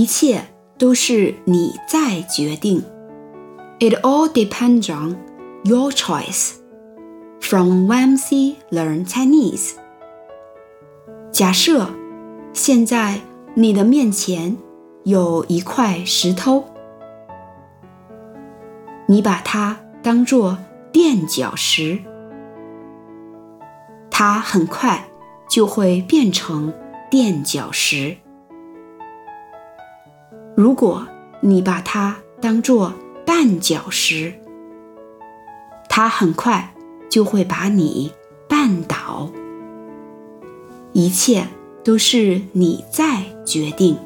一切都是你在决定。It all depends on your choice. From Wamsi Learn Chinese. 假设现在你的面前有一块石头，你把它当做垫脚石，它很快就会变成垫脚石。如果你把它当做绊脚石，它很快就会把你绊倒。一切都是你在决定。